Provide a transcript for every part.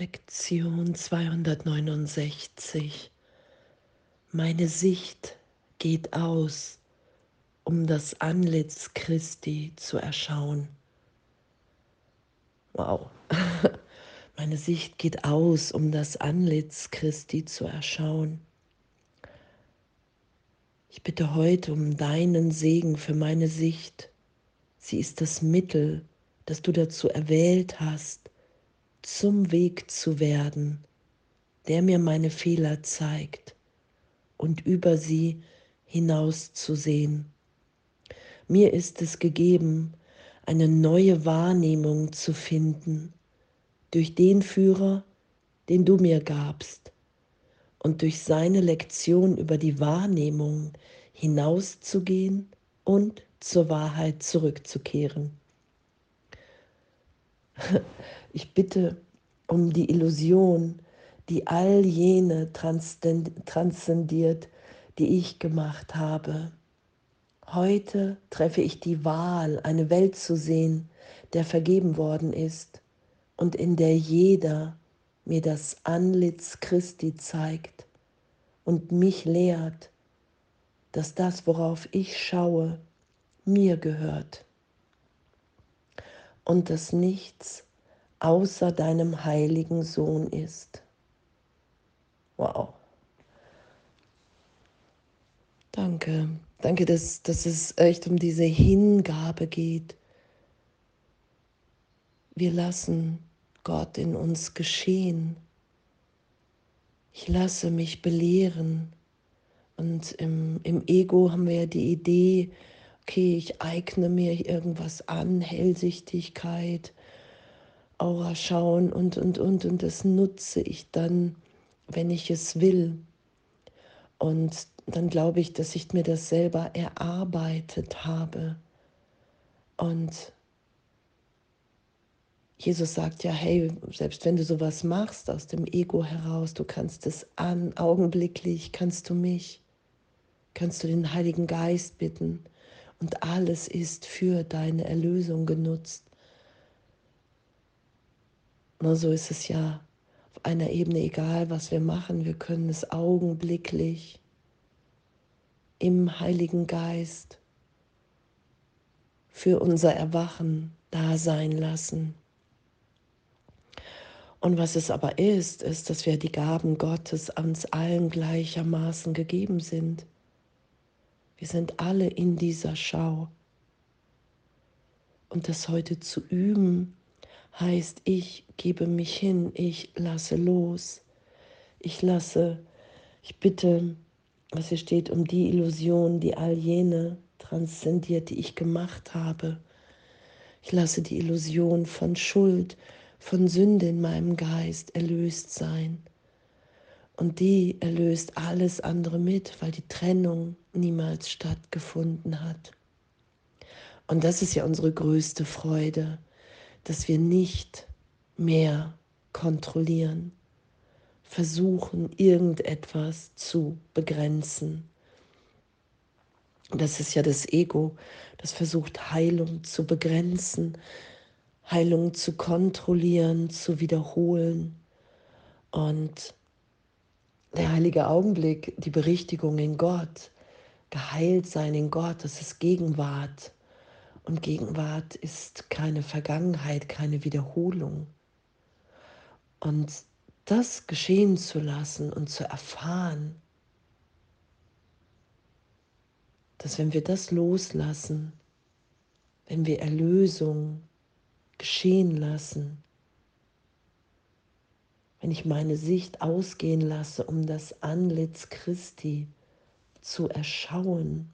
Lektion 269. Meine Sicht geht aus, um das Antlitz Christi zu erschauen. Wow. Meine Sicht geht aus, um das Antlitz Christi zu erschauen. Ich bitte heute um deinen Segen für meine Sicht. Sie ist das Mittel, das du dazu erwählt hast, zum Weg zu werden, der mir meine Fehler zeigt und über sie hinauszusehen. Mir ist es gegeben, eine neue Wahrnehmung zu finden durch den Führer, den du mir gabst, und durch seine Lektion über die Wahrnehmung hinauszugehen und zur Wahrheit zurückzukehren. Ich bitte um die Illusion, die all jene transzendiert, die ich gemacht habe. Heute treffe ich die Wahl, eine Welt zu sehen, der vergeben worden ist und in der jeder mir das Antlitz Christi zeigt und mich lehrt, dass das, worauf ich schaue, mir gehört und dass nichts außer deinem heiligen Sohn ist. Wow. Danke. Danke, dass, dass es echt um diese Hingabe geht. Wir lassen Gott in uns geschehen. Ich lasse mich belehren. Und im, im Ego haben wir ja die Idee, okay, ich eigne mir irgendwas an, Hellsichtigkeit, Aura schauen und, und, und, und das nutze ich dann, wenn ich es will. Und dann glaube ich, dass ich mir das selber erarbeitet habe. Und Jesus sagt ja, hey, selbst wenn du sowas machst aus dem Ego heraus, du kannst es an, augenblicklich kannst du mich, kannst du den Heiligen Geist bitten und alles ist für deine Erlösung genutzt. Na, so ist es ja auf einer Ebene egal, was wir machen. Wir können es augenblicklich im Heiligen Geist für unser Erwachen da sein lassen. Und was es aber ist, ist, dass wir die Gaben Gottes uns allen gleichermaßen gegeben sind. Wir sind alle in dieser Schau. Und das heute zu üben, heißt, ich gebe mich hin, ich lasse los, ich lasse, ich bitte, was hier steht, um die Illusion, die all jene transzendiert, die ich gemacht habe. Ich lasse die Illusion von Schuld, von Sünde in meinem Geist erlöst sein. Und die erlöst alles andere mit, weil die Trennung niemals stattgefunden hat. Und das ist ja unsere größte Freude, dass wir nicht mehr kontrollieren, versuchen, irgendetwas zu begrenzen. Das ist ja das Ego, das versucht Heilung zu begrenzen, Heilung zu kontrollieren, zu wiederholen. Und der heilige Augenblick, die Berichtigung in Gott, geheilt sein in Gott, das ist Gegenwart. Und Gegenwart ist keine Vergangenheit, keine Wiederholung. Und das geschehen zu lassen und zu erfahren, dass wenn wir das loslassen, wenn wir Erlösung geschehen lassen, wenn ich meine Sicht ausgehen lasse, um das Antlitz Christi zu erschauen,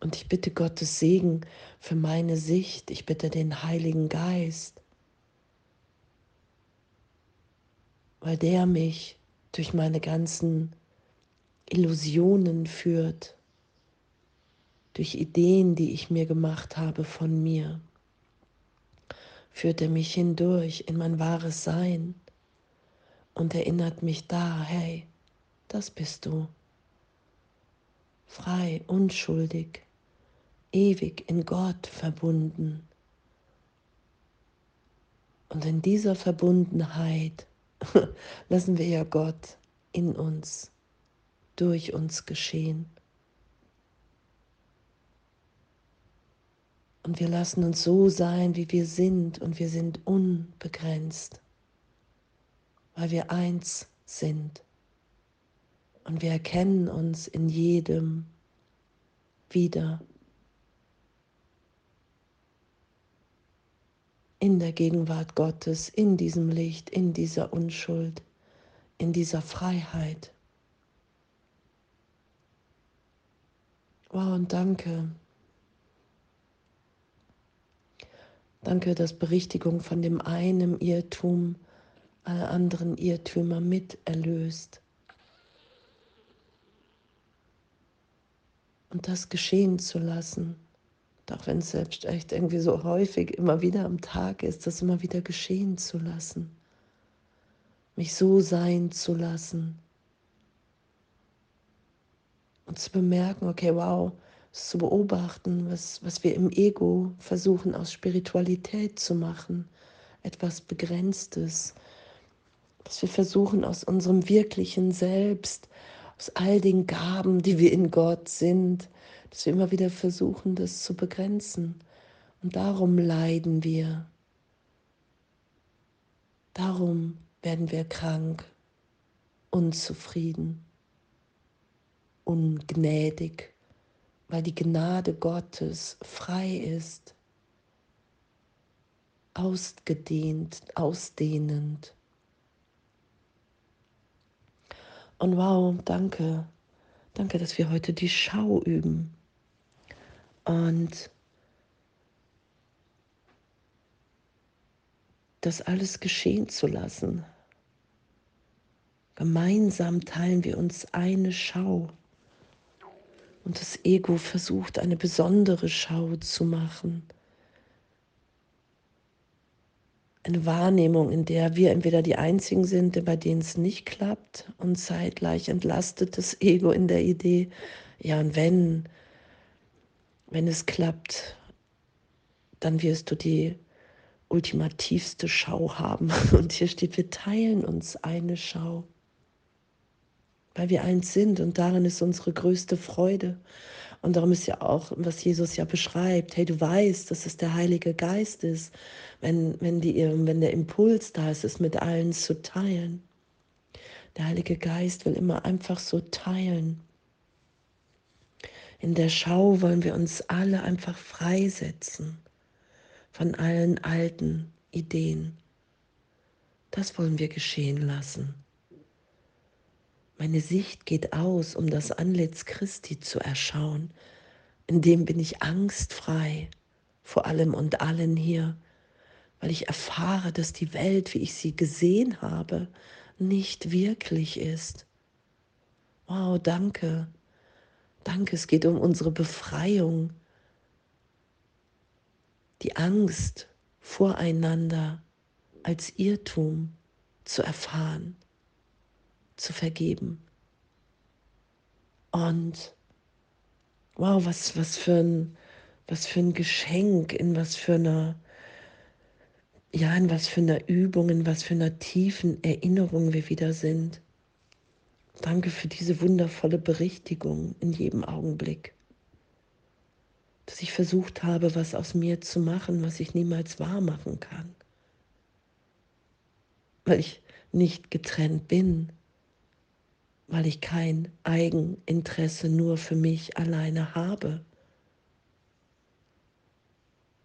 Und ich bitte Gottes Segen für meine Sicht. Ich bitte den Heiligen Geist, weil der mich durch meine ganzen Illusionen führt, durch Ideen, die ich mir gemacht habe von mir, führt er mich hindurch in mein wahres Sein und erinnert mich da, hey, das bist du, frei, unschuldig ewig in Gott verbunden. Und in dieser Verbundenheit lassen wir ja Gott in uns, durch uns geschehen. Und wir lassen uns so sein, wie wir sind, und wir sind unbegrenzt, weil wir eins sind. Und wir erkennen uns in jedem wieder. In der Gegenwart Gottes, in diesem Licht, in dieser Unschuld, in dieser Freiheit. Wow, und danke, Danke, dass Berichtigung von dem einen Irrtum alle anderen Irrtümer mit erlöst. Und das geschehen zu lassen, auch wenn es selbst echt irgendwie so häufig immer wieder am Tag ist, das immer wieder geschehen zu lassen, mich so sein zu lassen. Und zu bemerken, okay, wow, zu beobachten, was, was wir im Ego versuchen aus Spiritualität zu machen, etwas Begrenztes, was wir versuchen aus unserem wirklichen Selbst, aus all den Gaben, die wir in Gott sind, dass wir immer wieder versuchen, das zu begrenzen. Und darum leiden wir. Darum werden wir krank, unzufrieden, ungnädig weil die Gnade Gottes frei ist, ausgedehnt, ausdehnend. Und wow, danke, danke, dass wir heute die Schau üben. Und das alles geschehen zu lassen. Gemeinsam teilen wir uns eine Schau. Und das Ego versucht eine besondere Schau zu machen. Eine Wahrnehmung, in der wir entweder die Einzigen sind, bei denen es nicht klappt, und zeitgleich entlastet das Ego in der Idee, ja, und wenn, wenn es klappt, dann wirst du die ultimativste Schau haben. Und hier steht, wir teilen uns eine Schau weil wir eins sind und darin ist unsere größte Freude. Und darum ist ja auch, was Jesus ja beschreibt, hey, du weißt, dass es der Heilige Geist ist, wenn, wenn, die, wenn der Impuls da ist, es mit allen zu teilen. Der Heilige Geist will immer einfach so teilen. In der Schau wollen wir uns alle einfach freisetzen von allen alten Ideen. Das wollen wir geschehen lassen. Meine Sicht geht aus, um das Antlitz Christi zu erschauen. In dem bin ich angstfrei vor allem und allen hier, weil ich erfahre, dass die Welt, wie ich sie gesehen habe, nicht wirklich ist. Wow, danke. Danke, es geht um unsere Befreiung. Die Angst voreinander als Irrtum zu erfahren zu vergeben. Und wow, was, was, für ein, was für ein Geschenk, in was für einer, ja, in was für einer Übung, in was für einer tiefen Erinnerung wir wieder sind. Danke für diese wundervolle Berichtigung in jedem Augenblick. Dass ich versucht habe, was aus mir zu machen, was ich niemals wahr machen kann. Weil ich nicht getrennt bin, weil ich kein Eigeninteresse nur für mich alleine habe,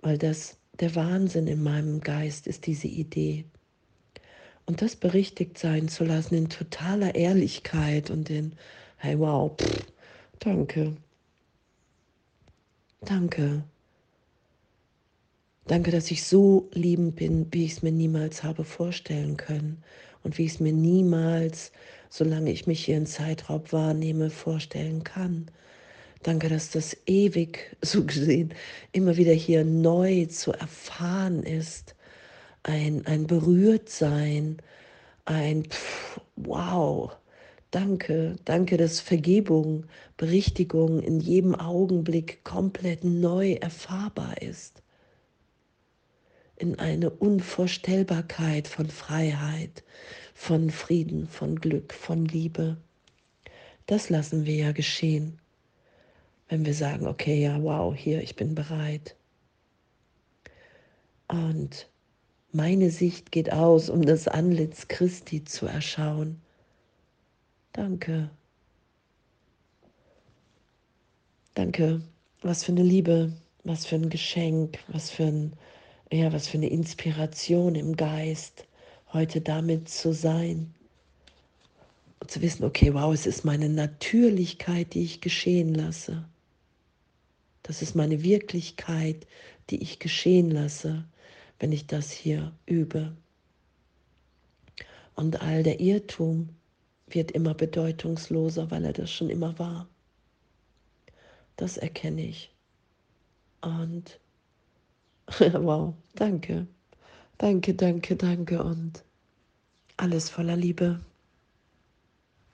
weil das der Wahnsinn in meinem Geist ist, diese Idee. Und das berichtigt sein zu lassen in totaler Ehrlichkeit und in, hey wow, pff, danke, danke. Danke, dass ich so liebend bin, wie ich es mir niemals habe vorstellen können und wie ich es mir niemals, solange ich mich hier in Zeitraub wahrnehme, vorstellen kann. Danke, dass das ewig, so gesehen, immer wieder hier neu zu erfahren ist. Ein, ein Berührtsein, ein Pff, Wow. Danke, danke, dass Vergebung, Berichtigung in jedem Augenblick komplett neu erfahrbar ist in eine Unvorstellbarkeit von Freiheit, von Frieden, von Glück, von Liebe. Das lassen wir ja geschehen, wenn wir sagen, okay, ja, wow, hier, ich bin bereit. Und meine Sicht geht aus, um das Antlitz Christi zu erschauen. Danke. Danke. Was für eine Liebe, was für ein Geschenk, was für ein ja, was für eine Inspiration im Geist, heute damit zu sein. Und zu wissen, okay, wow, es ist meine Natürlichkeit, die ich geschehen lasse. Das ist meine Wirklichkeit, die ich geschehen lasse, wenn ich das hier übe. Und all der Irrtum wird immer bedeutungsloser, weil er das schon immer war. Das erkenne ich. Und wow, danke. Danke, danke, danke und alles voller Liebe.